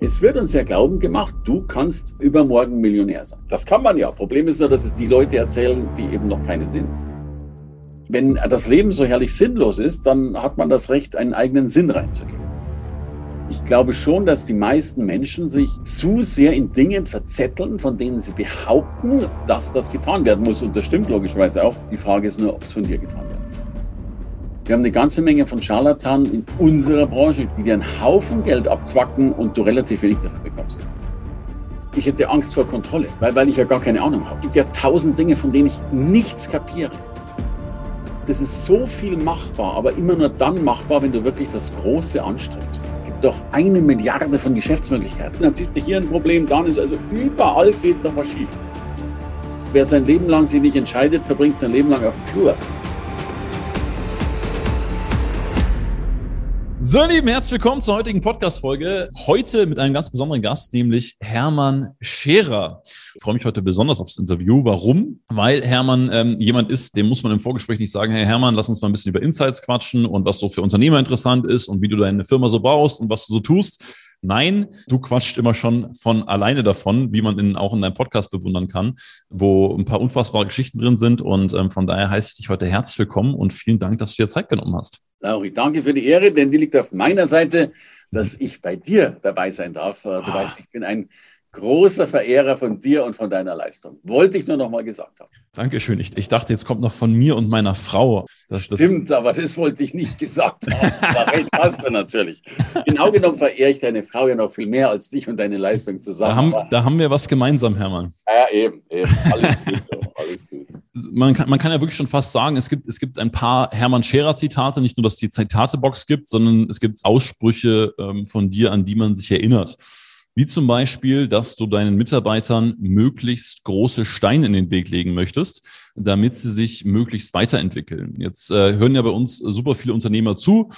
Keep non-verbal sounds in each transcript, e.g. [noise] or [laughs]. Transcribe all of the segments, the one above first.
Es wird uns ja glauben gemacht, du kannst übermorgen Millionär sein. Das kann man ja. Problem ist nur, dass es die Leute erzählen, die eben noch keine sind. Wenn das Leben so herrlich sinnlos ist, dann hat man das Recht, einen eigenen Sinn reinzugeben. Ich glaube schon, dass die meisten Menschen sich zu sehr in Dingen verzetteln, von denen sie behaupten, dass das getan werden muss. Und das stimmt logischerweise auch. Die Frage ist nur, ob es von dir getan wird. Wir haben eine ganze Menge von Scharlatanen in unserer Branche, die dir einen Haufen Geld abzwacken und du relativ wenig dafür bekommst. Ich hätte Angst vor Kontrolle, weil, weil ich ja gar keine Ahnung habe. Es gibt ja tausend Dinge, von denen ich nichts kapiere. Das ist so viel machbar, aber immer nur dann machbar, wenn du wirklich das Große anstrebst. Es gibt doch eine Milliarde von Geschäftsmöglichkeiten. Dann siehst du hier ein Problem, dann ist also überall geht noch was schief. Wer sein Leben lang sich nicht entscheidet, verbringt sein Leben lang auf dem Flur. So, lieben, herzlich willkommen zur heutigen Podcast-Folge. Heute mit einem ganz besonderen Gast, nämlich Hermann Scherer. Ich freue mich heute besonders aufs Interview. Warum? Weil Hermann ähm, jemand ist, dem muss man im Vorgespräch nicht sagen, hey Hermann, lass uns mal ein bisschen über Insights quatschen und was so für Unternehmer interessant ist und wie du deine Firma so baust und was du so tust. Nein, du quatscht immer schon von alleine davon, wie man in, auch in deinem Podcast bewundern kann, wo ein paar unfassbare Geschichten drin sind. Und ähm, von daher heiße ich dich heute herzlich willkommen und vielen Dank, dass du dir Zeit genommen hast. Lauri, danke für die Ehre, denn die liegt auf meiner Seite, dass ich bei dir dabei sein darf. Äh, du ah. weißt, ich bin ein großer Verehrer von dir und von deiner Leistung. Wollte ich nur noch mal gesagt haben. Dankeschön. Ich, ich dachte, jetzt kommt noch von mir und meiner Frau. Das, das Stimmt, aber das wollte ich nicht gesagt haben. Da recht hast du natürlich. Genau genommen verehre ich deine Frau ja noch viel mehr als dich und deine Leistung zusammen. Da haben, da haben wir was gemeinsam, Hermann. Ja, eben, eben. Alles gut. Alles gut man kann, man kann ja wirklich schon fast sagen, es gibt, es gibt ein paar Hermann Scherer-Zitate, nicht nur, dass die Zitatebox gibt, sondern es gibt Aussprüche ähm, von dir, an die man sich erinnert. Wie zum Beispiel, dass du deinen Mitarbeitern möglichst große Steine in den Weg legen möchtest, damit sie sich möglichst weiterentwickeln. Jetzt äh, hören ja bei uns super viele Unternehmer zu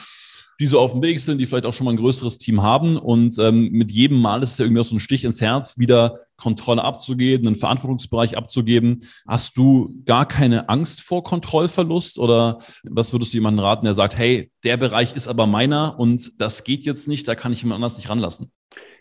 die so auf dem Weg sind, die vielleicht auch schon mal ein größeres Team haben. Und ähm, mit jedem Mal ist es ja irgendwie so ein Stich ins Herz, wieder Kontrolle abzugeben, einen Verantwortungsbereich abzugeben. Hast du gar keine Angst vor Kontrollverlust oder was würdest du jemandem raten, der sagt, hey, der Bereich ist aber meiner und das geht jetzt nicht, da kann ich jemand anders nicht ranlassen?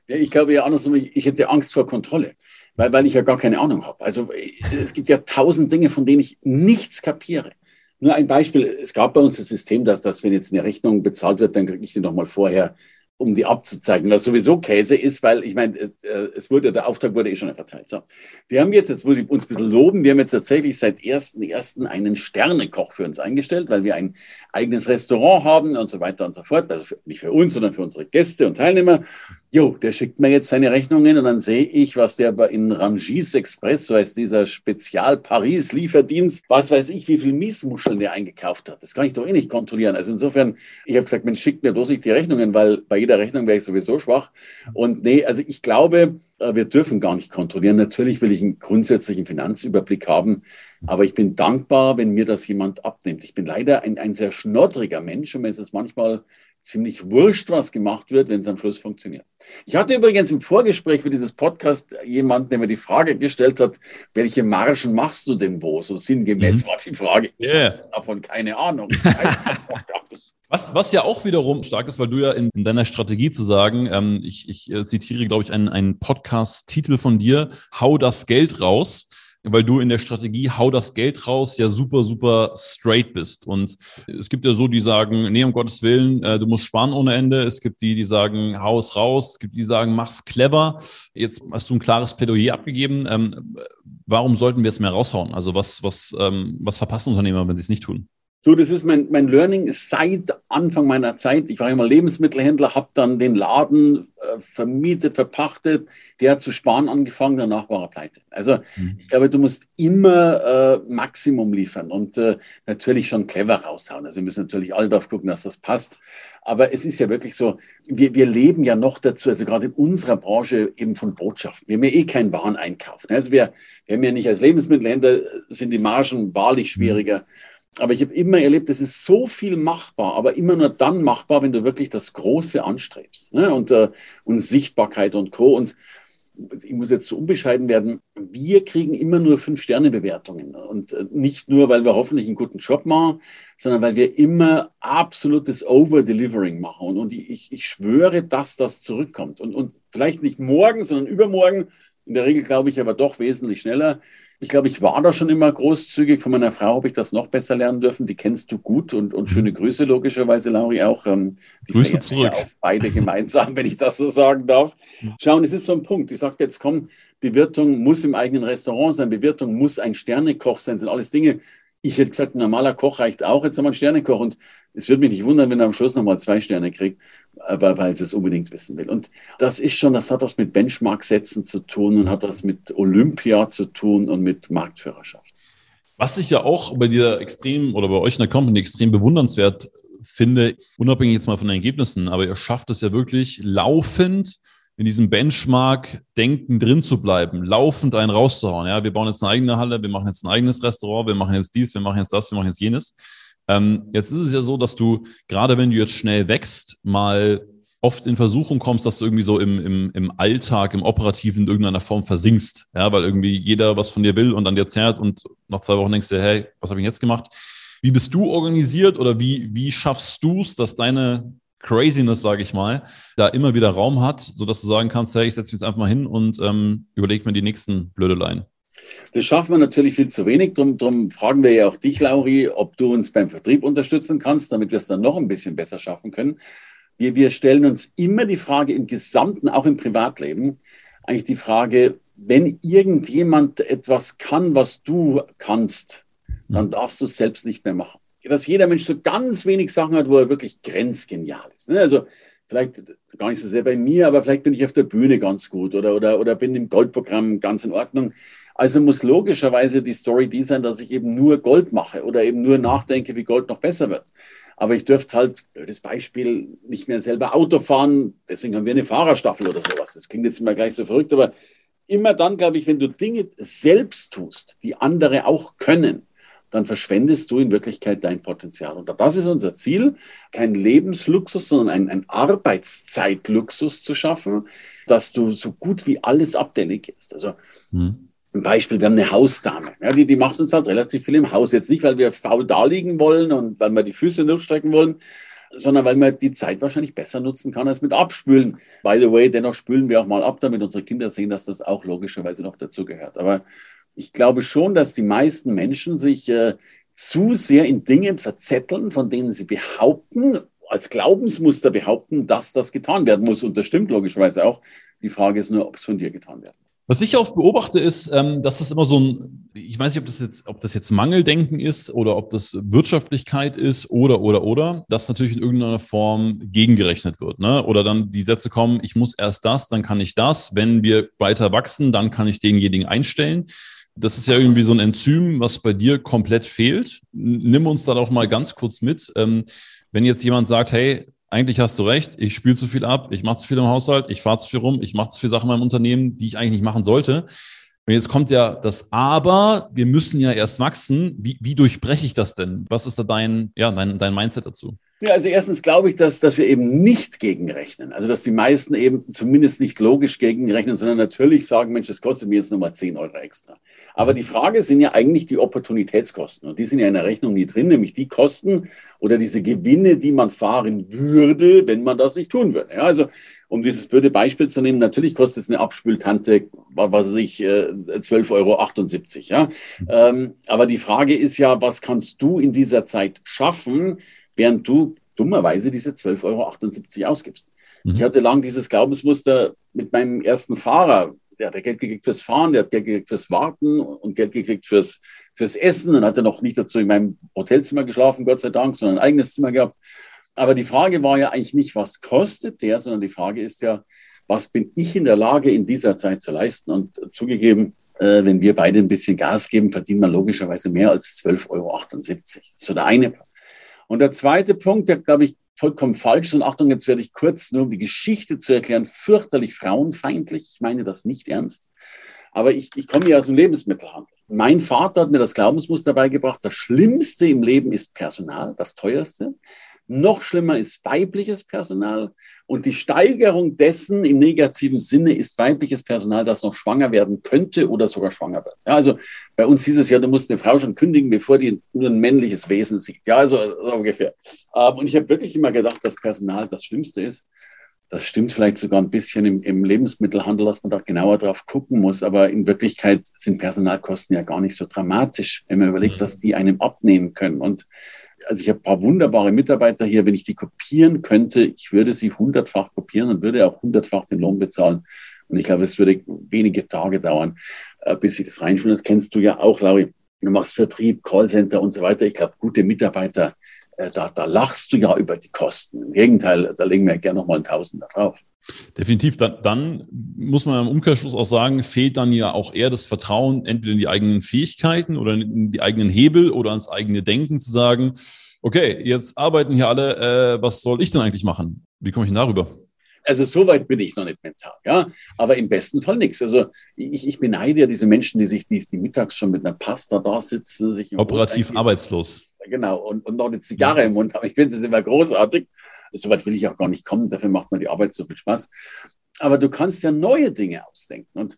Ja, ich glaube ja andersrum, ich hätte Angst vor Kontrolle, weil, weil ich ja gar keine Ahnung habe. Also es gibt ja tausend Dinge, von denen ich nichts kapiere. Nur ein Beispiel. Es gab bei uns das System, dass, dass wenn jetzt eine Rechnung bezahlt wird, dann kriege ich die nochmal vorher um die abzuzeichnen, was sowieso Käse ist, weil ich meine, äh, es wurde, der Auftrag wurde eh schon verteilt. So. Wir haben jetzt, jetzt muss ich uns ein bisschen loben, wir haben jetzt tatsächlich seit 1.1. einen Sternekoch für uns eingestellt, weil wir ein eigenes Restaurant haben und so weiter und so fort. Also für, nicht für uns, sondern für unsere Gäste und Teilnehmer. Jo, der schickt mir jetzt seine Rechnungen und dann sehe ich, was der in Rangis Express, so heißt dieser Spezial-Paris-Lieferdienst, was weiß ich, wie viel Miesmuscheln der eingekauft hat. Das kann ich doch eh nicht kontrollieren. Also insofern, ich habe gesagt, Mensch, schickt mir bloß nicht die Rechnungen, weil bei jeder Rechnung wäre ich sowieso schwach. Und nee, also ich glaube, äh, wir dürfen gar nicht kontrollieren. Natürlich will ich einen grundsätzlichen Finanzüberblick haben, aber ich bin dankbar, wenn mir das jemand abnimmt. Ich bin leider ein, ein sehr schnoddriger Mensch und mir ist es manchmal ziemlich wurscht, was gemacht wird, wenn es am Schluss funktioniert. Ich hatte übrigens im Vorgespräch für dieses Podcast jemanden, der mir die Frage gestellt hat, welche Margen machst du denn wo? So sinngemäß mhm. war die Frage. Yeah. davon keine Ahnung. [laughs] Was, was ja auch wiederum stark ist, weil du ja in, in deiner Strategie zu sagen, ähm, ich, ich äh, zitiere, glaube ich, einen, einen Podcast-Titel von dir, Hau das Geld raus weil du in der Strategie hau das Geld raus ja super, super straight bist. Und es gibt ja so, die sagen, nee, um Gottes Willen, äh, du musst sparen ohne Ende. Es gibt die, die sagen, hau es raus. Es gibt die, die sagen, mach's clever. Jetzt hast du ein klares Plädoyer abgegeben. Ähm, warum sollten wir es mehr raushauen? Also was, was, ähm, was verpassen Unternehmer, wenn sie es nicht tun? So, das ist mein, mein Learning seit Anfang meiner Zeit. Ich war immer Lebensmittelhändler, habe dann den Laden äh, vermietet, verpachtet. Der hat zu sparen angefangen, danach war er pleite. Also mhm. ich glaube, du musst immer äh, Maximum liefern und äh, natürlich schon clever raushauen. Also wir müssen natürlich alle darauf gucken, dass das passt. Aber es ist ja wirklich so, wir, wir leben ja noch dazu, also gerade in unserer Branche eben von Botschaften. Wir haben ja eh keinen Wareneinkauf. Ne? Also wir, wir haben ja nicht als Lebensmittelhändler, sind die Margen wahrlich schwieriger. Mhm aber ich habe immer erlebt, es ist so viel machbar, aber immer nur dann machbar, wenn du wirklich das Große anstrebst. Ne? Und, äh, und Sichtbarkeit und Co. Und ich muss jetzt so unbescheiden werden, wir kriegen immer nur Fünf-Sterne-Bewertungen. Und äh, nicht nur, weil wir hoffentlich einen guten Job machen, sondern weil wir immer absolutes Over-Delivering machen. Und, ich, ich schwöre, dass das zurückkommt. Und, und vielleicht nicht morgen, sondern übermorgen. In der Regel glaube ich aber doch wesentlich schneller. Ich glaube, ich war da schon immer großzügig. Von meiner Frau habe ich das noch besser lernen dürfen. Die kennst du gut und, und schöne Grüße logischerweise, Lauri, auch. Ähm, die Grüße zurück. Auch beide gemeinsam, [laughs] wenn ich das so sagen darf. Schauen, es ist so ein Punkt. Ich sage jetzt, komm, Bewirtung muss im eigenen Restaurant sein, Bewirtung muss ein Sternekoch sein, sind alles Dinge. Ich hätte gesagt, ein normaler Koch reicht auch. Jetzt haben wir einen Sternekoch und es würde mich nicht wundern, wenn er am Schluss nochmal zwei Sterne kriegt weil es es unbedingt wissen will. Und das ist schon, das hat was mit Benchmark-Sätzen zu tun und hat was mit Olympia zu tun und mit Marktführerschaft. Was ich ja auch bei dir extrem oder bei euch in der Company extrem bewundernswert finde, unabhängig jetzt mal von den Ergebnissen, aber ihr schafft es ja wirklich laufend in diesem Benchmark-Denken drin zu bleiben, laufend einen rauszuhauen. Ja, wir bauen jetzt eine eigene Halle, wir machen jetzt ein eigenes Restaurant, wir machen jetzt dies, wir machen jetzt das, wir machen jetzt jenes. Ähm, jetzt ist es ja so, dass du, gerade wenn du jetzt schnell wächst, mal oft in Versuchung kommst, dass du irgendwie so im, im, im Alltag, im Operativen in irgendeiner Form versinkst. Ja, weil irgendwie jeder was von dir will und an dir zerrt und nach zwei Wochen denkst du, hey, was habe ich jetzt gemacht? Wie bist du organisiert oder wie, wie schaffst du es, dass deine Craziness, sage ich mal, da immer wieder Raum hat, sodass du sagen kannst, hey, ich setze mich jetzt einfach mal hin und ähm, überlege mir die nächsten Blödeleien? Das schaffen wir natürlich viel zu wenig. Darum, darum fragen wir ja auch dich, Lauri, ob du uns beim Vertrieb unterstützen kannst, damit wir es dann noch ein bisschen besser schaffen können. Wir, wir stellen uns immer die Frage im Gesamten, auch im Privatleben, eigentlich die Frage, wenn irgendjemand etwas kann, was du kannst, dann mhm. darfst du es selbst nicht mehr machen. Dass jeder Mensch so ganz wenig Sachen hat, wo er wirklich grenzgenial ist. Ne? Also vielleicht gar nicht so sehr bei mir, aber vielleicht bin ich auf der Bühne ganz gut oder, oder, oder bin im Goldprogramm ganz in Ordnung. Also muss logischerweise die Story die sein, dass ich eben nur Gold mache oder eben nur nachdenke, wie Gold noch besser wird. Aber ich dürfte halt, blödes Beispiel, nicht mehr selber Auto fahren. Deswegen haben wir eine Fahrerstaffel oder sowas. Das klingt jetzt immer gleich so verrückt, aber immer dann, glaube ich, wenn du Dinge selbst tust, die andere auch können, dann verschwendest du in Wirklichkeit dein Potenzial. Und das ist unser Ziel, kein Lebensluxus, sondern ein, ein Arbeitszeitluxus zu schaffen, dass du so gut wie alles abdelegierst. Also hm. Ein Beispiel, wir haben eine Hausdame. Ja, die, die macht uns halt relativ viel im Haus. Jetzt nicht, weil wir faul da liegen wollen und weil wir die Füße durchstrecken wollen, sondern weil man die Zeit wahrscheinlich besser nutzen kann als mit Abspülen. By the way, dennoch spülen wir auch mal ab, damit unsere Kinder sehen, dass das auch logischerweise noch dazugehört. Aber ich glaube schon, dass die meisten Menschen sich äh, zu sehr in Dingen verzetteln, von denen sie behaupten, als Glaubensmuster behaupten, dass das getan werden muss. Und das stimmt logischerweise auch. Die Frage ist nur, ob es von dir getan wird. Was ich oft beobachte, ist, ähm, dass das immer so ein, ich weiß nicht, ob das jetzt, ob das jetzt Mangeldenken ist oder ob das Wirtschaftlichkeit ist oder, oder, oder, dass natürlich in irgendeiner Form gegengerechnet wird. Ne? Oder dann die Sätze kommen, ich muss erst das, dann kann ich das. Wenn wir weiter wachsen, dann kann ich denjenigen einstellen. Das ist ja irgendwie so ein Enzym, was bei dir komplett fehlt. Nimm uns da doch mal ganz kurz mit. Ähm, wenn jetzt jemand sagt, hey, eigentlich hast du recht, ich spüle zu viel ab, ich mache zu viel im Haushalt, ich fahre zu viel rum, ich mache zu viele Sachen in meinem Unternehmen, die ich eigentlich nicht machen sollte. Und jetzt kommt ja das Aber, wir müssen ja erst wachsen. Wie, wie durchbreche ich das denn? Was ist da dein, ja, dein, dein Mindset dazu? Ja, also erstens glaube ich, dass, dass wir eben nicht gegenrechnen. Also dass die meisten eben zumindest nicht logisch gegenrechnen, sondern natürlich sagen, Mensch, das kostet mir jetzt nochmal 10 Euro extra. Aber die Frage sind ja eigentlich die Opportunitätskosten. Und die sind ja in der Rechnung nie drin, nämlich die Kosten oder diese Gewinne, die man fahren würde, wenn man das nicht tun würde. Ja, also um dieses blöde Beispiel zu nehmen, natürlich kostet es eine Abspültante, was weiß ich, 12,78 Euro. Ja? Ähm, aber die Frage ist ja, was kannst du in dieser Zeit schaffen, während du dummerweise diese 12,78 Euro ausgibst. Mhm. Ich hatte lang dieses Glaubensmuster mit meinem ersten Fahrer. Der hat Geld gekriegt fürs Fahren, der hat Geld gekriegt fürs Warten und Geld gekriegt fürs, fürs Essen. Dann hat er noch nicht dazu in meinem Hotelzimmer geschlafen, Gott sei Dank, sondern ein eigenes Zimmer gehabt. Aber die Frage war ja eigentlich nicht, was kostet der, sondern die Frage ist ja, was bin ich in der Lage, in dieser Zeit zu leisten? Und zugegeben, äh, wenn wir beide ein bisschen Gas geben, verdient man logischerweise mehr als 12,78 Euro. So der eine Punkt. Und der zweite Punkt, der glaube ich vollkommen falsch ist, und Achtung, jetzt werde ich kurz nur um die Geschichte zu erklären, fürchterlich frauenfeindlich. Ich meine das nicht ernst. Aber ich, ich komme ja aus dem Lebensmittelhandel. Mein Vater hat mir das Glaubensmuster beigebracht, das Schlimmste im Leben ist Personal, das teuerste. Noch schlimmer ist weibliches Personal. Und die Steigerung dessen im negativen Sinne ist weibliches Personal, das noch schwanger werden könnte oder sogar schwanger wird. Ja, also bei uns hieß es ja, du musst eine Frau schon kündigen, bevor die nur ein männliches Wesen sieht. Ja, also so ungefähr. Ähm, und ich habe wirklich immer gedacht, dass Personal das Schlimmste ist. Das stimmt vielleicht sogar ein bisschen im, im Lebensmittelhandel, dass man da genauer drauf gucken muss. Aber in Wirklichkeit sind Personalkosten ja gar nicht so dramatisch, wenn man überlegt, mhm. was die einem abnehmen können. Und also ich habe ein paar wunderbare Mitarbeiter hier. Wenn ich die kopieren könnte, ich würde sie hundertfach kopieren und würde auch hundertfach den Lohn bezahlen. Und ich glaube, es würde wenige Tage dauern, äh, bis ich das reinspiele. Das kennst du ja auch, Lauri. Du machst Vertrieb, Callcenter und so weiter. Ich glaube, gute Mitarbeiter, äh, da, da lachst du ja über die Kosten. Im Gegenteil, da legen wir gerne nochmal ein Tausender drauf. Definitiv. Dann, dann, muss man im Umkehrschluss auch sagen, fehlt dann ja auch eher das Vertrauen entweder in die eigenen Fähigkeiten oder in die eigenen Hebel oder ans eigene Denken zu sagen, okay, jetzt arbeiten hier alle, äh, was soll ich denn eigentlich machen? Wie komme ich denn darüber? Also so weit bin ich noch nicht mental, ja. Aber im besten Fall nichts. Also ich, ich beneide ja diese Menschen, die sich die, die mittags schon mit einer Pasta da sitzen, sich operativ arbeitslos. Genau, und, und noch eine Zigarre im Mund haben. Ich finde das immer großartig. So weit will ich auch gar nicht kommen, dafür macht mir die Arbeit so viel Spaß. Aber du kannst ja neue Dinge ausdenken. Und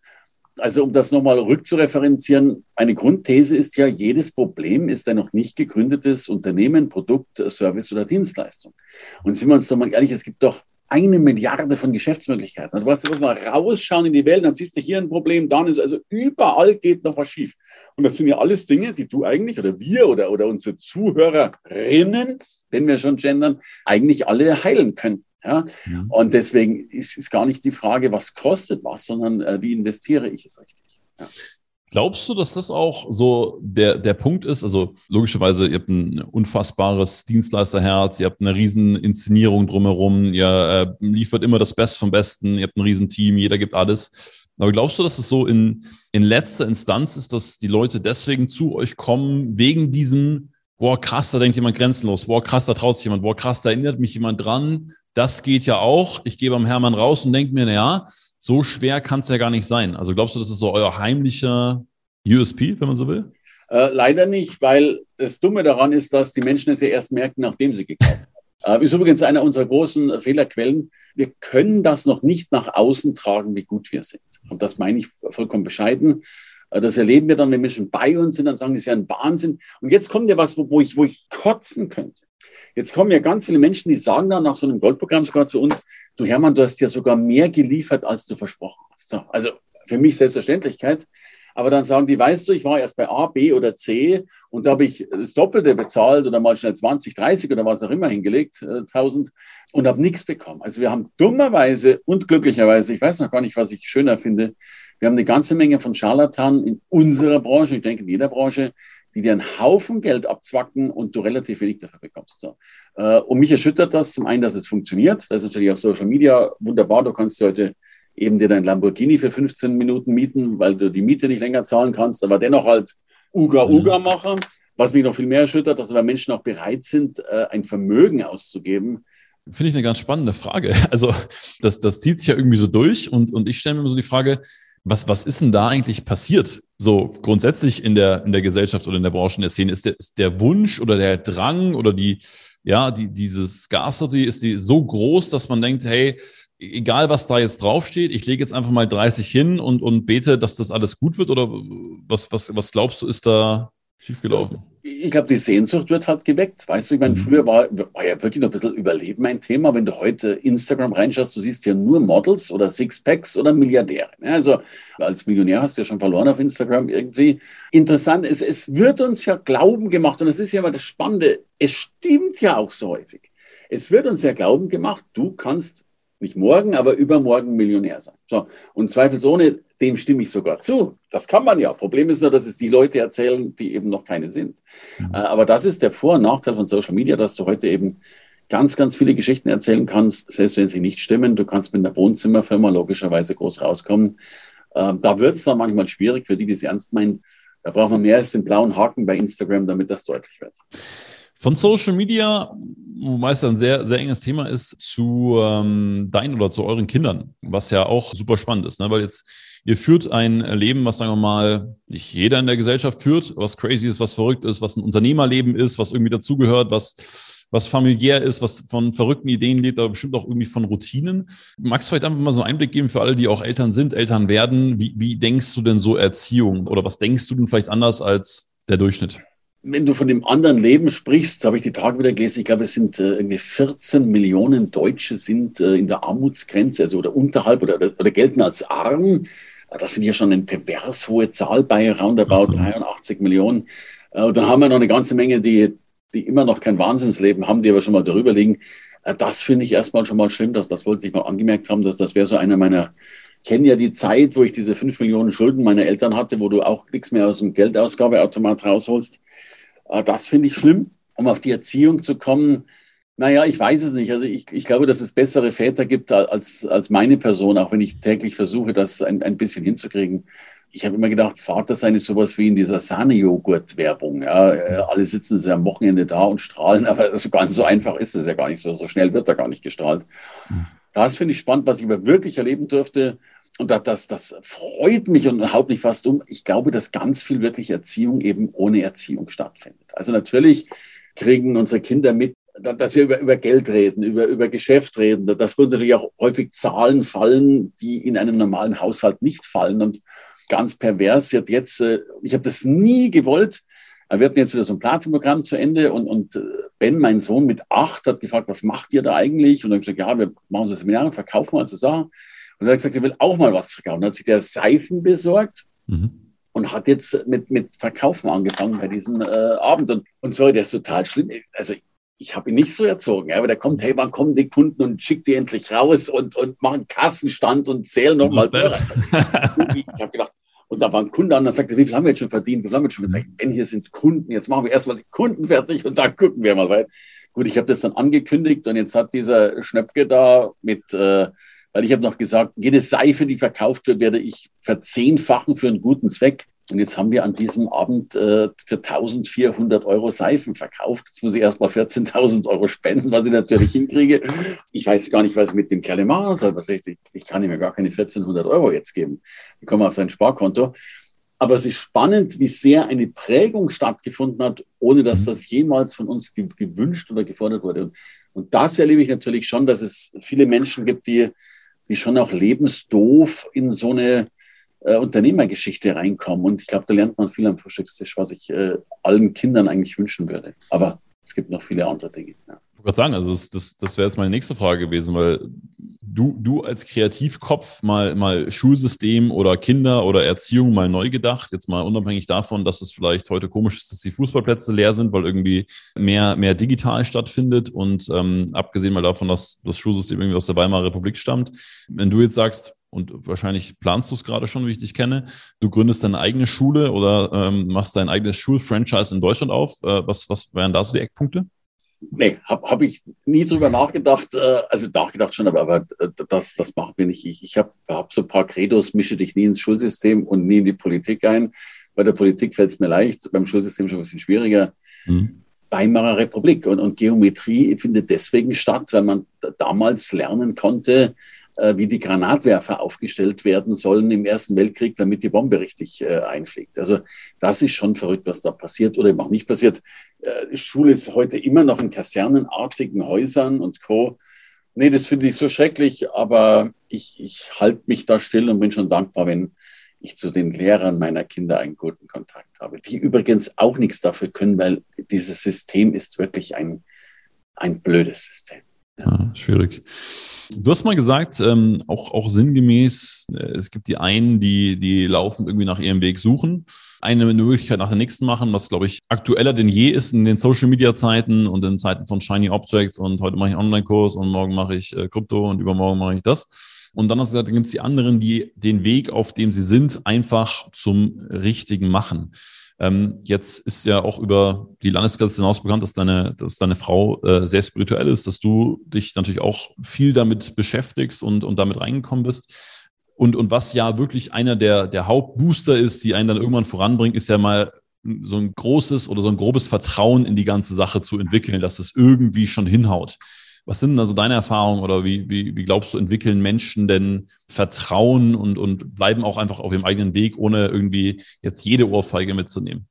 also um das nochmal rückzureferenzieren, eine Grundthese ist ja, jedes Problem ist ein noch nicht gegründetes Unternehmen, Produkt, Service oder Dienstleistung. Und sind wir uns doch mal ehrlich, es gibt doch eine Milliarde von Geschäftsmöglichkeiten. Also du musst mal rausschauen in die Welt, dann siehst du hier ein Problem, dann ist also überall geht noch was schief. Und das sind ja alles Dinge, die du eigentlich oder wir oder, oder unsere Zuhörerinnen, wenn wir schon gendern, eigentlich alle heilen können. Ja? ja. Und deswegen ist es gar nicht die Frage, was kostet was, sondern äh, wie investiere ich es richtig. Ja. Glaubst du, dass das auch so der, der Punkt ist? Also logischerweise, ihr habt ein unfassbares Dienstleisterherz, ihr habt eine riesen Inszenierung drumherum, ihr äh, liefert immer das Beste vom Besten, ihr habt ein riesen Team, jeder gibt alles. Aber glaubst du, dass es so in, in letzter Instanz ist, dass die Leute deswegen zu euch kommen, wegen diesem, boah, krass, da denkt jemand grenzenlos, boah, krass, da traut sich jemand, boah, krass, da erinnert mich jemand dran, das geht ja auch. Ich gehe beim Hermann raus und denke mir, naja, so schwer kann es ja gar nicht sein. Also glaubst du, das ist so euer heimlicher USP, wenn man so will? Äh, leider nicht, weil das Dumme daran ist, dass die Menschen es ja erst merken, nachdem sie gekauft haben. [laughs] Äh, ist übrigens einer unserer großen Fehlerquellen. Wir können das noch nicht nach außen tragen, wie gut wir sind. Und das meine ich vollkommen bescheiden. Äh, das erleben wir dann, wenn Menschen bei uns sind, dann sagen, das ist ja ein Wahnsinn. Und jetzt kommt ja was, wo ich, wo ich kotzen könnte. Jetzt kommen ja ganz viele Menschen, die sagen dann nach so einem Goldprogramm sogar zu uns, du Hermann, du hast ja sogar mehr geliefert, als du versprochen hast. So, also für mich Selbstverständlichkeit. Aber dann sagen die, weißt du, ich war erst bei A, B oder C und da habe ich das Doppelte bezahlt oder mal schnell 20, 30 oder was auch immer hingelegt, äh, 1000 und habe nichts bekommen. Also wir haben dummerweise und glücklicherweise, ich weiß noch gar nicht, was ich schöner finde, wir haben eine ganze Menge von Scharlatanen in unserer Branche, ich denke in jeder Branche, die dir einen Haufen Geld abzwacken und du relativ wenig dafür bekommst. So. Äh, und mich erschüttert das zum einen, dass es funktioniert. Das ist natürlich auf Social Media wunderbar. Du kannst heute eben dir dein Lamborghini für 15 Minuten mieten, weil du die Miete nicht länger zahlen kannst, aber dennoch halt Uga mhm. Uga machen. Was mich noch viel mehr erschüttert, dass aber Menschen auch bereit sind, äh, ein Vermögen auszugeben. Finde ich eine ganz spannende Frage. [laughs] Also das, das zieht sich ja irgendwie so durch und, und ich stelle mir immer so die Frage, was, was ist denn da eigentlich passiert? So grundsätzlich in der, in der Gesellschaft oder in der Branche, in der Szene, ist der, ist der Wunsch oder der Drang oder die, ja, die, dieses Scarcity, ist die so groß, dass man denkt, hey, egal was da jetzt draufsteht, ich lege jetzt einfach mal 30 hin und, und bete, dass das alles gut wird? Oder was, was, was glaubst du, ist da schiefgelaufen? Ich glaube, die Sehnsucht wird halt geweckt. Weißt du, ich meine, mhm. früher war, war ja wirklich noch ein bisschen Überleben ein Thema. Wenn du heute Instagram reinschaust, du siehst ja nur Models oder Sixpacks oder Milliardäre. Also als Millionär hast du ja schon verloren auf Instagram irgendwie. Interessant ist, es wird uns ja Glauben gemacht und das ist ja immer das Spannende. Es stimmt ja auch so häufig. Es wird uns ja Glauben gemacht, du kannst nicht morgen, aber übermorgen Millionär sein. So. Und zweifelsohne, dem stimme ich sogar zu. Das kann man ja. Problem ist nur, dass es die Leute erzählen, die eben noch keine sind. Mhm. Äh, aber das ist der Vor- und Nachteil von Social Media, dass du heute eben ganz, ganz viele Geschichten erzählen kannst, selbst wenn sie nicht stimmen. Du kannst mit einer Wohnzimmerfirma logischerweise groß rauskommen. Ähm, da wird es dann manchmal schwierig für die, die es ernst meinen. Da braucht man mehr als den blauen Haken bei Instagram, damit das deutlich wird. Von Social Media, wobei es ein sehr, sehr enges Thema ist, zu ähm, deinen oder zu euren Kindern, was ja auch super spannend ist, ne? weil jetzt ihr führt ein Leben, was sagen wir mal nicht jeder in der Gesellschaft führt, was crazy ist, was verrückt ist, was ein Unternehmerleben ist, was irgendwie dazugehört, was, was familiär ist, was von verrückten Ideen lebt, aber bestimmt auch irgendwie von Routinen. Magst du vielleicht einfach mal so einen Einblick geben für alle, die auch Eltern sind, Eltern werden? Wie, wie denkst du denn so Erziehung oder was denkst du denn vielleicht anders als der Durchschnitt? Wenn du von dem anderen Leben sprichst, habe ich die Tage wieder gelesen, ich glaube, es sind äh, irgendwie 14 Millionen Deutsche sind äh, in der Armutsgrenze, also oder unterhalb oder, oder, oder gelten als arm. Das finde ich ja schon eine pervers hohe Zahl bei roundabout so. 83 Millionen. Äh, und dann haben wir noch eine ganze Menge, die, die immer noch kein Wahnsinnsleben haben, die aber schon mal darüber liegen. Äh, das finde ich erstmal schon mal schlimm, dass, das wollte ich mal angemerkt haben, dass das wäre so einer meiner kenne ja die Zeit, wo ich diese 5 Millionen Schulden meiner Eltern hatte, wo du auch nichts mehr aus dem Geldausgabeautomat rausholst. Äh, das finde ich schlimm. Um auf die Erziehung zu kommen, naja, ich weiß es nicht. Also ich, ich glaube, dass es bessere Väter gibt als, als meine Person, auch wenn ich täglich versuche, das ein, ein bisschen hinzukriegen. Ich habe immer gedacht, Vater sein ist sowas wie in dieser Sahne-Joghurt-Werbung. Ja, äh, alle sitzen sie am Wochenende da und strahlen, [laughs] aber so ganz so einfach ist es ja gar nicht so. So schnell wird da gar nicht gestrahlt. Hm. Das finde ich spannend, was ich aber wirklich erleben durfte. Und das, das, das freut mich und haut mich fast um. Ich glaube, dass ganz viel wirklich Erziehung eben ohne Erziehung stattfindet. Also natürlich kriegen unsere Kinder mit, dass wir über, über Geld reden, über, über Geschäft reden, dass uns natürlich auch häufig Zahlen fallen, die in einem normalen Haushalt nicht fallen. Und ganz pervers, hat jetzt, äh, ich habe das nie gewollt, wir hatten jetzt wieder so ein Platinprogramm zu Ende und, und äh, Ben, mein Sohn mit acht, hat gefragt, was macht ihr da eigentlich? Und dann habe ich gesagt, ja, wir machen so Seminare, verkaufen so Sachen. Und er hat gesagt, er will auch mal was verkaufen. Dann hat sich der Seifen besorgt mhm. und hat jetzt mit, mit Verkaufen angefangen bei diesem äh, Abend. Und, und sorry, der ist total schlimm. Also ich habe ihn nicht so erzogen, ja, aber der kommt, hey, wann kommen die Kunden und schickt die endlich raus und, und machen Kassenstand und zählen nochmal durch. [laughs] ich habe gedacht, und da war ein Kunde an, der sagte, wie viel haben wir jetzt schon verdient? Wie viel haben wir jetzt schon gesagt? Ben, hier sind Kunden, jetzt machen wir erstmal die Kunden fertig und dann gucken wir mal weiter. Gut, ich habe das dann angekündigt und jetzt hat dieser Schnöpke da mit äh, weil ich habe noch gesagt, jede Seife, die verkauft wird, werde ich verzehnfachen für einen guten Zweck. Und jetzt haben wir an diesem Abend äh, für 1400 Euro Seifen verkauft. Jetzt muss ich erst mal 14.000 Euro spenden, was ich natürlich hinkriege. Ich weiß gar nicht, was ich mit dem Kerl machen soll. Was ich, ich kann ihm ja gar keine 1400 Euro jetzt geben. Die kommen auf sein Sparkonto. Aber es ist spannend, wie sehr eine Prägung stattgefunden hat, ohne dass mhm. das jemals von uns gewünscht oder gefordert wurde. Und, und das erlebe ich natürlich schon, dass es viele Menschen gibt, die die schon auch lebensdoof in so eine äh, Unternehmergeschichte reinkommen. Und ich glaube, da lernt man viel am Frühstückstisch, was ich äh, allen Kindern eigentlich wünschen würde. Aber es gibt noch viele andere Dinge. Ja. Ich wollte sagen, also das, das, das wäre jetzt meine nächste Frage gewesen, weil du, du als Kreativkopf mal, mal Schulsystem oder Kinder oder Erziehung mal neu gedacht, jetzt mal unabhängig davon, dass es vielleicht heute komisch ist, dass die Fußballplätze leer sind, weil irgendwie mehr, mehr digital stattfindet und ähm, abgesehen mal davon, dass das Schulsystem irgendwie aus der Weimarer Republik stammt. Wenn du jetzt sagst, und wahrscheinlich planst du es gerade schon, wie ich dich kenne. Du gründest deine eigene Schule oder ähm, machst dein eigenes Schulfranchise in Deutschland auf. Äh, was, was wären da so die Eckpunkte? Nee, habe hab ich nie drüber nachgedacht. Äh, also nachgedacht schon, aber, aber äh, das, das macht mir nicht ich. Ich habe hab so ein paar Credos, mische dich nie ins Schulsystem und nie in die Politik ein. Bei der Politik fällt es mir leicht, beim Schulsystem schon ein bisschen schwieriger. Mhm. Weimarer Republik und, und Geometrie findet deswegen statt, weil man damals lernen konnte, wie die Granatwerfer aufgestellt werden sollen im Ersten Weltkrieg, damit die Bombe richtig äh, einfliegt. Also das ist schon verrückt, was da passiert oder eben auch nicht passiert. Äh, Schule ist heute immer noch in kasernenartigen Häusern und Co. Nee, das finde ich so schrecklich, aber ich, ich halte mich da still und bin schon dankbar, wenn ich zu den Lehrern meiner Kinder einen guten Kontakt habe, die übrigens auch nichts dafür können, weil dieses System ist wirklich ein, ein blödes System. Ja, schwierig. Du hast mal gesagt, ähm, auch, auch sinngemäß, äh, es gibt die einen, die, die laufen irgendwie nach ihrem Weg suchen, eine Möglichkeit nach der nächsten machen, was, glaube ich, aktueller denn je ist in den Social-Media-Zeiten und in Zeiten von Shiny Objects und heute mache ich einen Online-Kurs und morgen mache ich äh, Krypto und übermorgen mache ich das. Und dann hast du gesagt, dann gibt es die anderen, die den Weg, auf dem sie sind, einfach zum Richtigen machen. Ähm, jetzt ist ja auch über die Landesgrenze hinaus bekannt, dass deine, dass deine Frau äh, sehr spirituell ist, dass du dich natürlich auch viel damit beschäftigst und, und damit reingekommen bist. Und, und was ja wirklich einer der, der Hauptbooster ist, die einen dann irgendwann voranbringt, ist ja mal so ein großes oder so ein grobes Vertrauen in die ganze Sache zu entwickeln, dass es irgendwie schon hinhaut. Was sind denn also deine Erfahrungen oder wie, wie, wie glaubst du, entwickeln Menschen denn Vertrauen und, und bleiben auch einfach auf ihrem eigenen Weg, ohne irgendwie jetzt jede Ohrfeige mitzunehmen?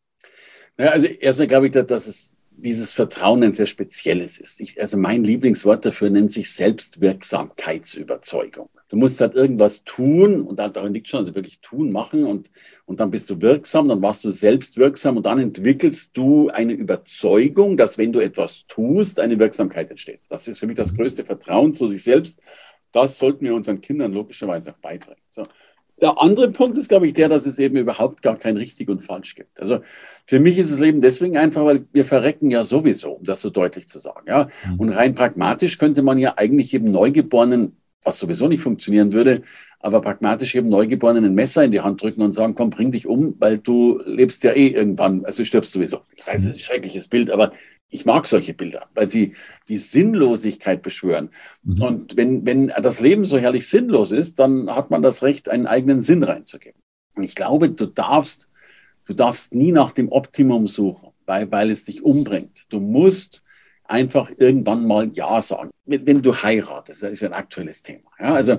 Ja, also erstmal glaube ich, dass es dieses Vertrauen ein sehr spezielles ist. Ich, also mein Lieblingswort dafür nennt sich Selbstwirksamkeitsüberzeugung. Du musst halt irgendwas tun und darin liegt schon, also wirklich tun, machen und, und dann bist du wirksam, dann warst du selbstwirksam und dann entwickelst du eine Überzeugung, dass wenn du etwas tust, eine Wirksamkeit entsteht. Das ist für mich das größte Vertrauen zu sich selbst. Das sollten wir unseren Kindern logischerweise auch beibringen. So. Der andere Punkt ist, glaube ich, der, dass es eben überhaupt gar kein richtig und falsch gibt. Also für mich ist das Leben deswegen einfach, weil wir verrecken ja sowieso, um das so deutlich zu sagen. Ja? Mhm. Und rein pragmatisch könnte man ja eigentlich eben Neugeborenen was sowieso nicht funktionieren würde, aber pragmatisch eben Neugeborenen ein Messer in die Hand drücken und sagen, komm, bring dich um, weil du lebst ja eh irgendwann, also du stirbst sowieso. Ich weiß, es ist ein schreckliches Bild, aber ich mag solche Bilder, weil sie die Sinnlosigkeit beschwören. Mhm. Und wenn, wenn das Leben so herrlich sinnlos ist, dann hat man das Recht, einen eigenen Sinn reinzugeben. Und ich glaube, du darfst, du darfst nie nach dem Optimum suchen, weil, weil es dich umbringt. Du musst einfach irgendwann mal Ja sagen. Wenn, du heiratest, das ist ein aktuelles Thema. Ja, also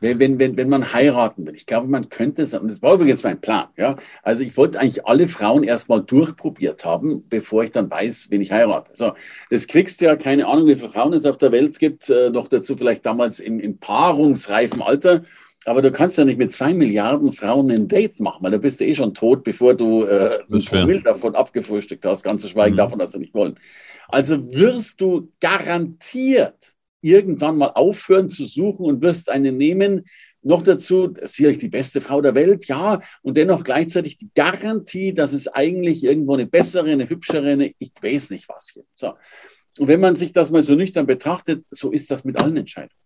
wenn, wenn, wenn man heiraten will, ich glaube, man könnte es, und das war übrigens mein Plan, ja. Also ich wollte eigentlich alle Frauen erstmal durchprobiert haben, bevor ich dann weiß, wen ich heirate. So, das kriegst du ja, keine Ahnung, wie viele Frauen es auf der Welt gibt, äh, noch dazu vielleicht damals im, im paarungsreifen Alter. Aber du kannst ja nicht mit zwei Milliarden Frauen ein Date machen, weil da bist du eh schon tot, bevor du äh, ein Promille davon abgefrühstückt hast, ganz zu schweigen mhm. davon, dass sie nicht wollen. Also wirst du garantiert irgendwann mal aufhören zu suchen und wirst eine nehmen. Noch dazu, sicherlich die beste Frau der Welt, ja, und dennoch gleichzeitig die Garantie, dass es eigentlich irgendwo eine bessere, eine hübschere, eine, ich weiß nicht was gibt. So. Und wenn man sich das mal so nüchtern betrachtet, so ist das mit allen Entscheidungen.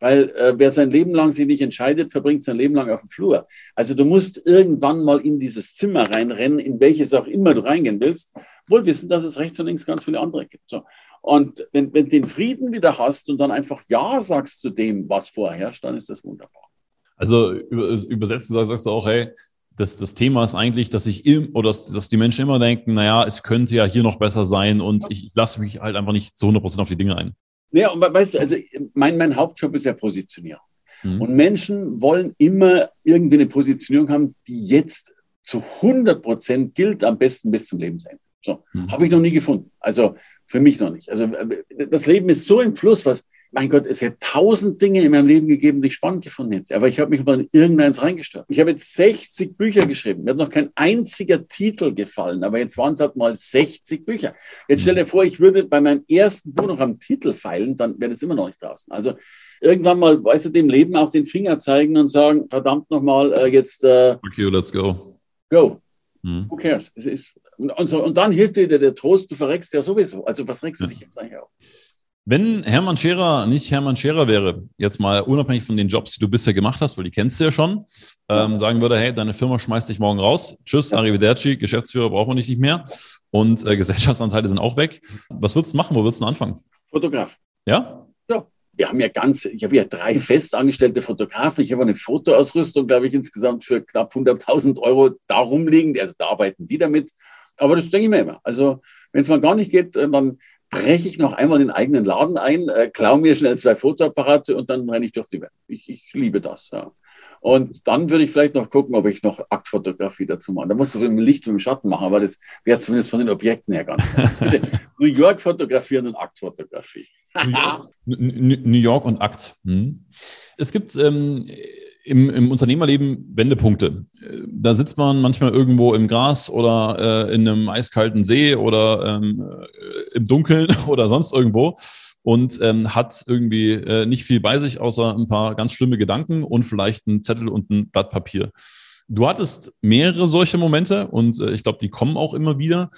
Weil äh, wer sein Leben lang sich nicht entscheidet, verbringt sein Leben lang auf dem Flur. Also du musst irgendwann mal in dieses Zimmer reinrennen, in welches auch immer du reingehen willst, wohl wissen, dass es rechts und links ganz viele andere gibt. So. Und wenn, wenn du den Frieden wieder hast und dann einfach Ja sagst zu dem, was vorher herrscht, dann ist das wunderbar. Also übersetzt sagst du auch, hey, das, das Thema ist eigentlich, dass ich im, oder dass, dass die Menschen immer denken, naja, es könnte ja hier noch besser sein und ich, ich lasse mich halt einfach nicht zu 100% auf die Dinge ein. Ja, und weißt du, also mein, mein Hauptjob ist ja Positionierung. Mhm. Und Menschen wollen immer irgendwie eine Positionierung haben, die jetzt zu 100 Prozent gilt, am besten bis zum Lebensende. So, mhm. habe ich noch nie gefunden. Also für mich noch nicht. Also das Leben ist so im Fluss, was mein Gott, es hätte tausend Dinge in meinem Leben gegeben, die ich spannend gefunden hätte. Aber ich habe mich mal in irgendeins reingestört. Ich habe jetzt 60 Bücher geschrieben. Mir hat noch kein einziger Titel gefallen, aber jetzt waren es halt mal 60 Bücher. Jetzt stell dir vor, ich würde bei meinem ersten Buch noch am Titel feilen, dann wäre das immer noch nicht draußen. Also irgendwann mal, weißt du, dem Leben auch den Finger zeigen und sagen, verdammt nochmal, äh, jetzt. Äh, okay, let's go. Go. Hm. Who cares? Es ist, und, und, so, und dann hilft dir der Trost, du verreckst ja sowieso. Also was regst du dich jetzt eigentlich auf? Wenn Hermann Scherer nicht Hermann Scherer wäre, jetzt mal unabhängig von den Jobs, die du bisher gemacht hast, weil die kennst du ja schon, ähm, sagen würde, hey, deine Firma schmeißt dich morgen raus. Tschüss, Arrivederci, Geschäftsführer brauchen wir nicht mehr. Und äh, Gesellschaftsanteile sind auch weg. Was würdest du machen? Wo würdest du anfangen? Fotograf. Ja? Wir haben ja ganz, ich habe ja drei festangestellte Fotografen. Ich habe eine Fotoausrüstung, glaube ich, insgesamt für knapp 100.000 Euro darum liegen. Also da arbeiten die damit. Aber das denke ich mir immer. Also wenn es mal gar nicht geht, äh, dann breche ich noch einmal den eigenen Laden ein, äh, klaue mir schnell zwei Fotoapparate und dann renne ich durch die Welt. Ich, ich liebe das, ja. Und dann würde ich vielleicht noch gucken, ob ich noch Aktfotografie dazu mache. Da musst du mit dem Licht und dem Schatten machen, aber das wäre zumindest von den Objekten her ganz. [laughs] New York fotografieren und Aktfotografie. New York und Akt. Hm. Es gibt ähm, im, im Unternehmerleben Wendepunkte. Da sitzt man manchmal irgendwo im Gras oder äh, in einem eiskalten See oder ähm, äh, im Dunkeln [laughs] oder sonst irgendwo und ähm, hat irgendwie äh, nicht viel bei sich, außer ein paar ganz schlimme Gedanken und vielleicht ein Zettel und ein Blatt Papier. Du hattest mehrere solche Momente und äh, ich glaube, die kommen auch immer wieder.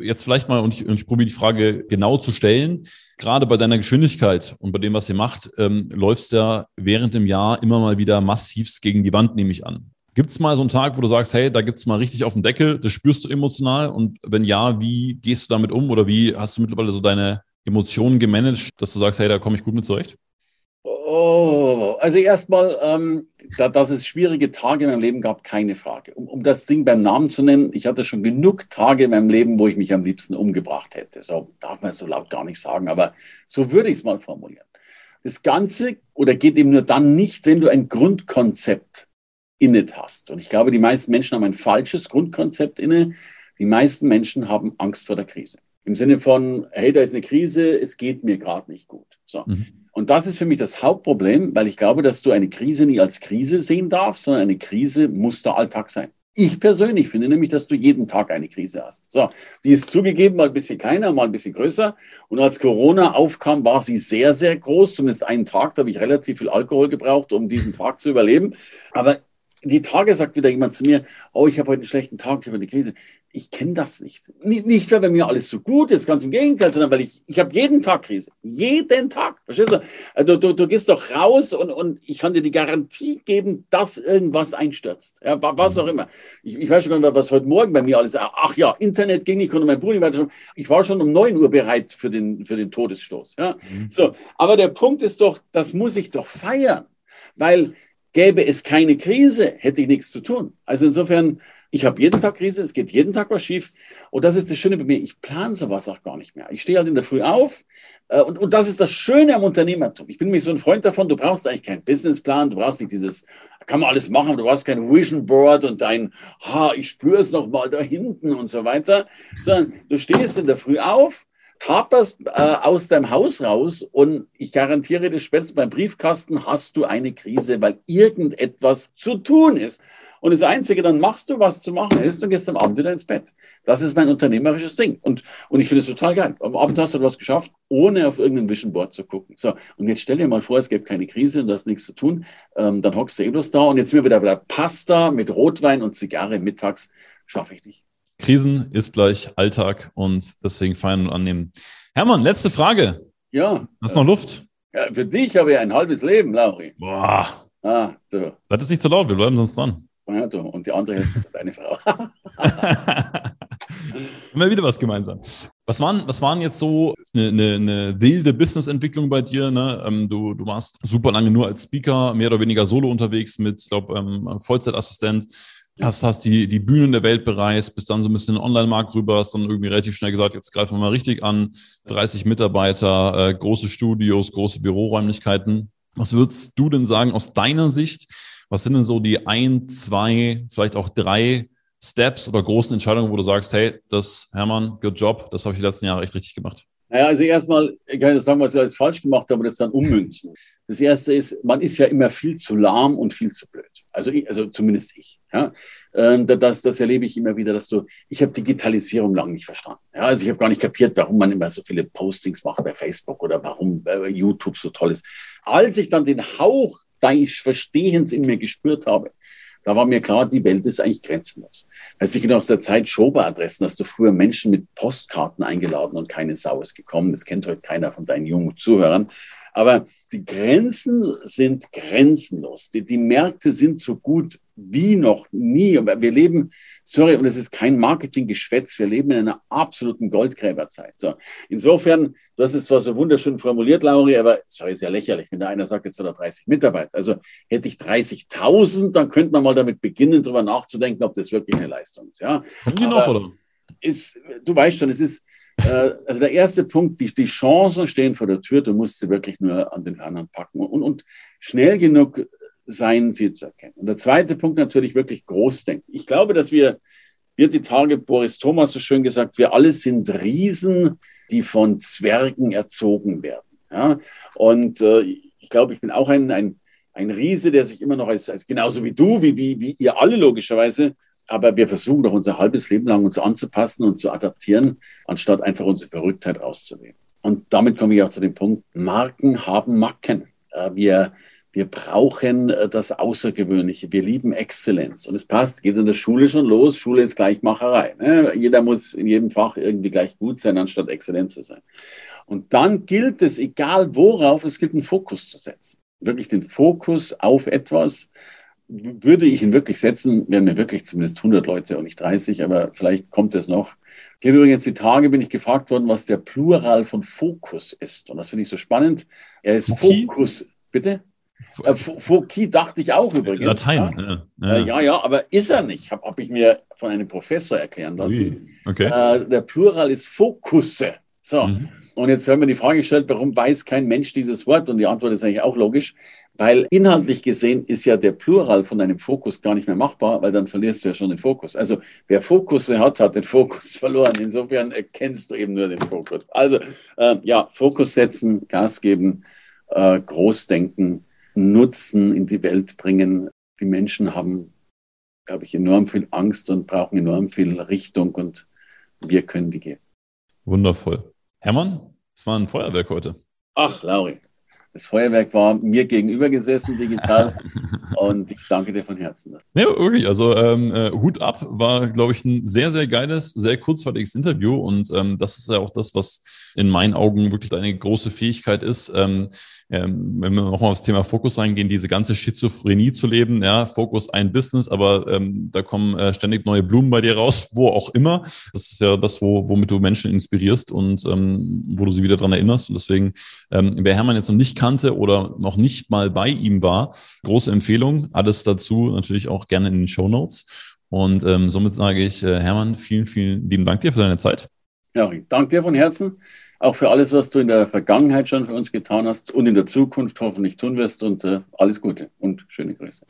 Jetzt vielleicht mal, und ich, und ich probiere die Frage genau zu stellen, gerade bei deiner Geschwindigkeit und bei dem, was ihr macht, ähm, läufst ja während dem Jahr immer mal wieder massivst gegen die Wand, nehme ich an. Gibt es mal so einen Tag, wo du sagst, hey, da gibt es mal richtig auf den Deckel, das spürst du emotional und wenn ja, wie gehst du damit um oder wie hast du mittlerweile so deine Emotionen gemanagt, dass du sagst, hey, da komme ich gut mit zurecht? Oh, also erstmal, ähm, da, dass es schwierige Tage in meinem Leben gab, keine Frage. Um, um das Ding beim Namen zu nennen, ich hatte schon genug Tage in meinem Leben, wo ich mich am liebsten umgebracht hätte. So darf man es so laut gar nicht sagen, aber so würde ich es mal formulieren. Das Ganze oder geht eben nur dann nicht, wenn du ein Grundkonzept inne hast. Und ich glaube, die meisten Menschen haben ein falsches Grundkonzept inne. Die meisten Menschen haben Angst vor der Krise. Im Sinne von, hey, da ist eine Krise, es geht mir gerade nicht gut. So. Mhm. Und das ist für mich das Hauptproblem, weil ich glaube, dass du eine Krise nie als Krise sehen darfst, sondern eine Krise muss der Alltag sein. Ich persönlich finde nämlich, dass du jeden Tag eine Krise hast. So, die ist zugegeben mal ein bisschen kleiner, mal ein bisschen größer. Und als Corona aufkam, war sie sehr, sehr groß. Zumindest einen Tag, da habe ich relativ viel Alkohol gebraucht, um diesen Tag zu überleben. Aber die Tage sagt wieder jemand zu mir, oh, ich habe heute einen schlechten Tag, ich habe eine Krise. Ich kenne das nicht. nicht. Nicht, weil bei mir alles so gut ist, ganz im Gegenteil, sondern weil ich, ich habe jeden Tag Krise. Jeden Tag. Verstehst du? Also, du, du gehst doch raus und, und ich kann dir die Garantie geben, dass irgendwas einstürzt. Ja, was auch immer. Ich, ich weiß schon gar nicht, was heute Morgen bei mir alles, ach ja, Internet ging nicht, konnte mein Bruder weiter. Ich war schon um 9 Uhr bereit für den, für den Todesstoß. Ja, mhm. so. Aber der Punkt ist doch, das muss ich doch feiern. Weil Gäbe es keine Krise, hätte ich nichts zu tun. Also insofern, ich habe jeden Tag Krise, es geht jeden Tag was schief. Und das ist das Schöne bei mir, ich plane sowas auch gar nicht mehr. Ich stehe halt in der Früh auf äh, und, und das ist das Schöne am Unternehmertum. Ich bin nämlich so ein Freund davon, du brauchst eigentlich keinen Businessplan, du brauchst nicht dieses, kann man alles machen, du brauchst kein Vision Board und dein, ha, ich spüre es noch mal da hinten und so weiter, sondern du stehst in der Früh auf, taperst äh, aus deinem Haus raus und ich garantiere dir, spätestens beim Briefkasten hast du eine Krise, weil irgendetwas zu tun ist. Und das Einzige, dann machst du, was zu machen ist und gehst am Abend wieder ins Bett. Das ist mein unternehmerisches Ding. Und, und ich finde es total geil. Am Abend hast du was geschafft, ohne auf irgendein Vision Board zu gucken. So, und jetzt stell dir mal vor, es gäbe keine Krise und du hast nichts zu tun. Ähm, dann hockst du eh bloß da und jetzt mir wieder, wieder Pasta mit Rotwein und Zigarre mittags. Schaffe ich nicht. Krisen ist gleich Alltag und deswegen feiern und annehmen. Hermann, letzte Frage. Ja. Hast du noch Luft? Ja, für dich habe ich ein halbes Leben, Lauri. Boah. Ah, so. Das ist nicht zu so laut, wir bleiben sonst dran. Ja, du. Und die andere ist deine Frau. [laughs] Immer wieder was gemeinsam. Was waren, was waren jetzt so eine, eine, eine wilde Businessentwicklung bei dir? Ne? Ähm, du, du warst super lange nur als Speaker, mehr oder weniger solo unterwegs mit, ich glaube, ähm, Vollzeitassistent hast, hast die, die Bühnen der Welt bereist, bist dann so ein bisschen in den Online-Markt rüber, hast dann irgendwie relativ schnell gesagt, jetzt greifen wir mal richtig an. 30 Mitarbeiter, äh, große Studios, große Büroräumlichkeiten. Was würdest du denn sagen aus deiner Sicht? Was sind denn so die ein, zwei, vielleicht auch drei Steps oder großen Entscheidungen, wo du sagst, hey, das, Hermann, good job, das habe ich die letzten Jahre echt richtig gemacht? Naja, also erstmal, ich kann nicht sagen, was ich alles falsch gemacht habe, das dann ummünzen. Das erste ist, man ist ja immer viel zu lahm und viel zu blöd. Also, also zumindest ich. Ja? Ähm, das, das erlebe ich immer wieder, dass du, ich habe Digitalisierung lange nicht verstanden. Ja? Also ich habe gar nicht kapiert, warum man immer so viele Postings macht bei Facebook oder warum äh, YouTube so toll ist. Als ich dann den Hauch deines Verstehens in mir gespürt habe, da war mir klar, die Welt ist eigentlich grenzenlos. Weiß ich noch aus der Zeit Schober-Adressen, hast du früher Menschen mit Postkarten eingeladen und keine Sau ist gekommen. Das kennt heute keiner von deinen jungen Zuhörern. Aber die Grenzen sind grenzenlos. Die, die Märkte sind so gut wie noch nie. Wir leben, sorry, und es ist kein Marketinggeschwätz, wir leben in einer absoluten Goldgräberzeit. So, insofern, das ist zwar so wunderschön formuliert, Lauri, aber sorry, ist ja lächerlich, wenn da einer sagt, jetzt hat er 30 Mitarbeiter. Also hätte ich 30.000, dann könnte man mal damit beginnen, darüber nachzudenken, ob das wirklich eine Leistung ist. Ja, Wie noch, oder? Ist, du weißt schon, es ist, also der erste Punkt, die, die Chancen stehen vor der Tür, du musst sie wirklich nur an den Hörnern packen und, und schnell genug sein Ziel zu erkennen. Und der zweite Punkt natürlich wirklich Großdenken. Ich glaube, dass wir, wird die Tage Boris Thomas so schön gesagt, wir alle sind Riesen, die von Zwergen erzogen werden. Ja? Und äh, ich glaube, ich bin auch ein, ein, ein Riese, der sich immer noch als, als genauso wie du, wie, wie, wie ihr alle logischerweise, aber wir versuchen doch unser halbes Leben lang uns anzupassen und zu adaptieren, anstatt einfach unsere Verrücktheit auszunehmen. Und damit komme ich auch zu dem Punkt, Marken haben Marken. Äh, wir wir brauchen äh, das Außergewöhnliche. Wir lieben Exzellenz. Und es passt, geht in der Schule schon los. Schule ist Gleichmacherei. Ne? Jeder muss in jedem Fach irgendwie gleich gut sein, anstatt exzellent zu sein. Und dann gilt es, egal worauf, es gilt einen Fokus zu setzen. Wirklich den Fokus auf etwas. Würde ich ihn wirklich setzen, wären mir wirklich zumindest 100 Leute und nicht 30, aber vielleicht kommt es noch. Ich habe übrigens die Tage bin ich gefragt worden, was der Plural von Fokus ist. Und das finde ich so spannend. Er ist okay. Fokus Bitte? Äh, Fouki dachte ich auch übrigens. Latein, ja. Ja, äh, ja, ja aber ist er nicht. Habe hab ich mir von einem Professor erklären lassen. Okay. Äh, der Plural ist Fokusse. So, mhm. und jetzt haben wir die Frage gestellt, warum weiß kein Mensch dieses Wort? Und die Antwort ist eigentlich auch logisch, weil inhaltlich gesehen ist ja der Plural von einem Fokus gar nicht mehr machbar, weil dann verlierst du ja schon den Fokus. Also wer Fokusse hat, hat den Fokus [laughs] verloren. Insofern erkennst du eben nur den Fokus. Also äh, ja, Fokus setzen, Gas geben, äh, Großdenken, Nutzen in die Welt bringen. Die Menschen haben, glaube ich, enorm viel Angst und brauchen enorm viel Richtung und wir können die geben. Wundervoll. Hermann, es war ein Feuerwerk heute. Ach, Lauri, das Feuerwerk war mir gegenüber gesessen digital [laughs] und ich danke dir von Herzen. Ja, wirklich. Also ähm, äh, Hut ab war, glaube ich, ein sehr, sehr geiles, sehr kurzweiliges Interview und ähm, das ist ja auch das, was in meinen Augen wirklich eine große Fähigkeit ist. Ähm, ähm, wenn wir nochmal aufs Thema Fokus reingehen, diese ganze Schizophrenie zu leben, ja, Fokus ein Business, aber ähm, da kommen äh, ständig neue Blumen bei dir raus, wo auch immer. Das ist ja das, wo, womit du Menschen inspirierst und ähm, wo du sie wieder dran erinnerst. Und deswegen, wer Hermann jetzt noch nicht kannte oder noch nicht mal bei ihm war, große Empfehlung. Alles dazu natürlich auch gerne in den Show Notes. Und ähm, somit sage ich, äh, Hermann, vielen, vielen lieben Dank dir für deine Zeit. Ja, danke dir von Herzen auch für alles, was du in der Vergangenheit schon für uns getan hast und in der Zukunft hoffentlich tun wirst. Und äh, alles Gute und schöne Grüße.